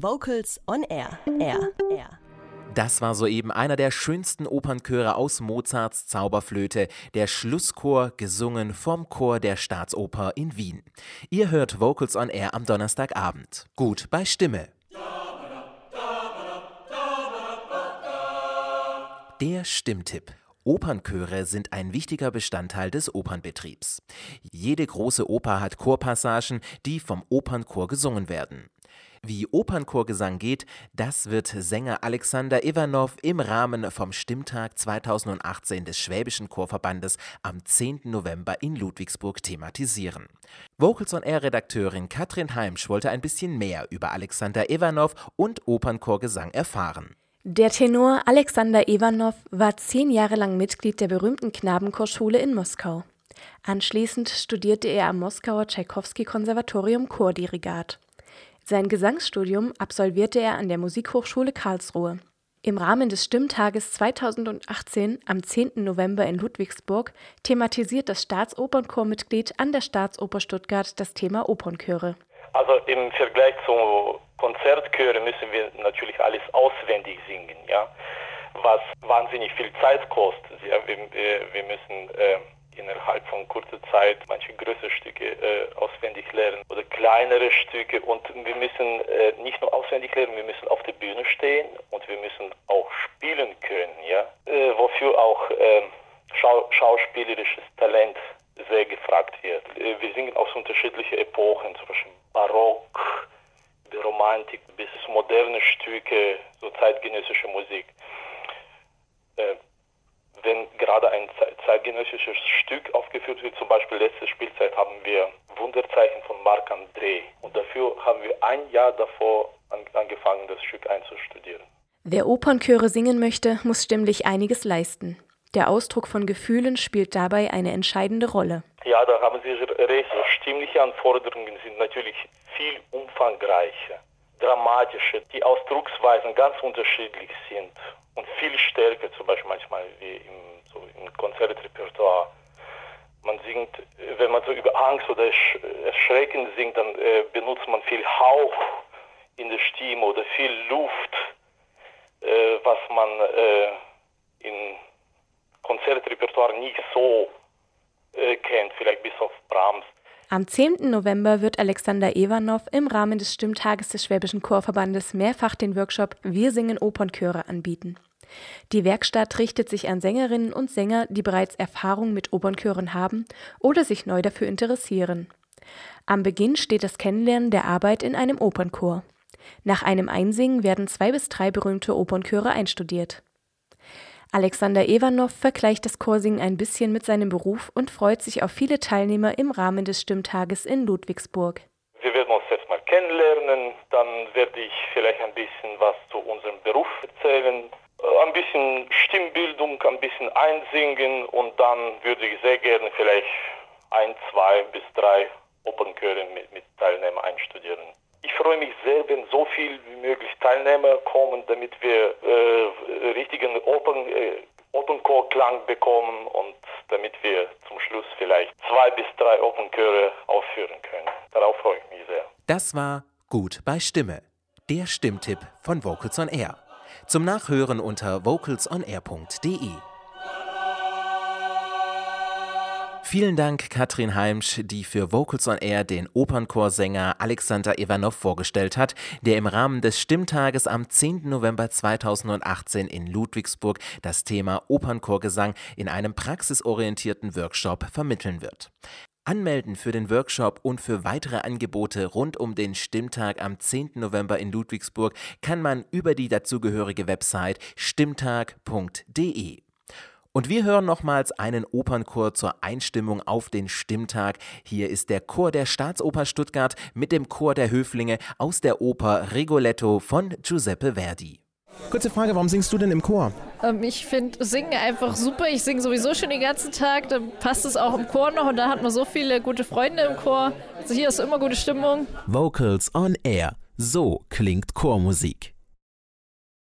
Vocals on Air. Air. Air. Das war soeben einer der schönsten Opernchöre aus Mozarts Zauberflöte, der Schlusschor, gesungen vom Chor der Staatsoper in Wien. Ihr hört Vocals on Air am Donnerstagabend. Gut bei Stimme. Der Stimmtipp. Opernchöre sind ein wichtiger Bestandteil des Opernbetriebs. Jede große Oper hat Chorpassagen, die vom Opernchor gesungen werden. Wie Opernchorgesang geht, das wird Sänger Alexander Ivanov im Rahmen vom Stimmtag 2018 des Schwäbischen Chorverbandes am 10. November in Ludwigsburg thematisieren. Vocals on Air Redakteurin Katrin Heimsch wollte ein bisschen mehr über Alexander Ivanov und Opernchorgesang erfahren. Der Tenor Alexander Ivanov war zehn Jahre lang Mitglied der berühmten Knabenchorschule in Moskau. Anschließend studierte er am Moskauer Tschaikowski-Konservatorium Chordirigat. Sein Gesangsstudium absolvierte er an der Musikhochschule Karlsruhe. Im Rahmen des Stimmtages 2018 am 10. November in Ludwigsburg thematisiert das Staatsopernchormitglied an der Staatsoper Stuttgart das Thema Opernchöre. Also im Vergleich zu Konzertchöre müssen wir natürlich alles auswendig singen, ja, was wahnsinnig viel Zeit kostet. Ja, wir, wir müssen äh, innerhalb von kurzer Zeit manche größere Stücke äh, auswendig lernen oder kleinere Stücke und wir müssen äh, nicht nur auswendig lernen, wir müssen auf der Bühne stehen und wir müssen auch spielen können, ja, äh, wofür auch ähm, schau schauspielerisches Talent sehr gefragt wird. Äh, wir singen aus unterschiedlichen Epochen, zum Beispiel Barock, Romantik bis moderne Stücke, so zeitgenössische Musik. Wenn gerade ein zeitgenössisches Stück aufgeführt wird, zum Beispiel letzte Spielzeit haben wir Wunderzeichen von Marc André und dafür haben wir ein Jahr davor angefangen, das Stück einzustudieren. Wer Opernchöre singen möchte, muss stimmlich einiges leisten. Der Ausdruck von Gefühlen spielt dabei eine entscheidende Rolle. Ja, da haben Sie recht. Stimmliche Anforderungen sind natürlich viel umfangreicher, dramatischer, die Ausdrucksweisen ganz unterschiedlich sind und viel stärker, zum Beispiel manchmal wie im, so im Konzertrepertoire. Man singt, wenn man so über Angst oder Erschrecken singt, dann äh, benutzt man viel Hauch in der Stimme oder viel Luft, äh, was man äh, in Konzertrepertoire nicht so äh, kennt, vielleicht bis auf Brahms. Am 10. November wird Alexander Ivanov im Rahmen des Stimmtages des Schwäbischen Chorverbandes mehrfach den Workshop Wir singen Opernchöre anbieten. Die Werkstatt richtet sich an Sängerinnen und Sänger, die bereits Erfahrung mit Opernchören haben oder sich neu dafür interessieren. Am Beginn steht das Kennenlernen der Arbeit in einem Opernchor. Nach einem Einsingen werden zwei bis drei berühmte Opernchöre einstudiert. Alexander Ivanov vergleicht das Chorsingen ein bisschen mit seinem Beruf und freut sich auf viele Teilnehmer im Rahmen des Stimmtages in Ludwigsburg. Wir werden uns jetzt mal kennenlernen, dann werde ich vielleicht ein bisschen was zu unserem Beruf erzählen, äh, ein bisschen Stimmbildung, ein bisschen einsingen und dann würde ich sehr gerne vielleicht ein, zwei bis drei Opernchöre mit, mit Teilnehmern einstudieren. Ich freue mich sehr, wenn so viel wie möglich Teilnehmer kommen, damit wir äh, richtigen Opern, äh, Opernchor-Klang bekommen und damit wir zum Schluss vielleicht zwei bis drei Opernchöre aufführen können. Darauf freue ich mich sehr. Das war Gut bei Stimme, der Stimmtipp von Vocals on Air. Zum Nachhören unter vocalsonair.de. Vielen Dank, Katrin Heimsch, die für Vocals on Air den Opernchorsänger Alexander Ivanov vorgestellt hat, der im Rahmen des Stimmtages am 10. November 2018 in Ludwigsburg das Thema Opernchorgesang in einem praxisorientierten Workshop vermitteln wird. Anmelden für den Workshop und für weitere Angebote rund um den Stimmtag am 10. November in Ludwigsburg kann man über die dazugehörige Website stimmtag.de. Und wir hören nochmals einen Opernchor zur Einstimmung auf den Stimmtag. Hier ist der Chor der Staatsoper Stuttgart mit dem Chor der Höflinge aus der Oper Rigoletto von Giuseppe Verdi. Kurze Frage, warum singst du denn im Chor? Ähm, ich finde Singen einfach super. Ich singe sowieso schon den ganzen Tag. Dann passt es auch im Chor noch und da hat man so viele gute Freunde im Chor. Also hier ist immer gute Stimmung. Vocals on Air. So klingt Chormusik.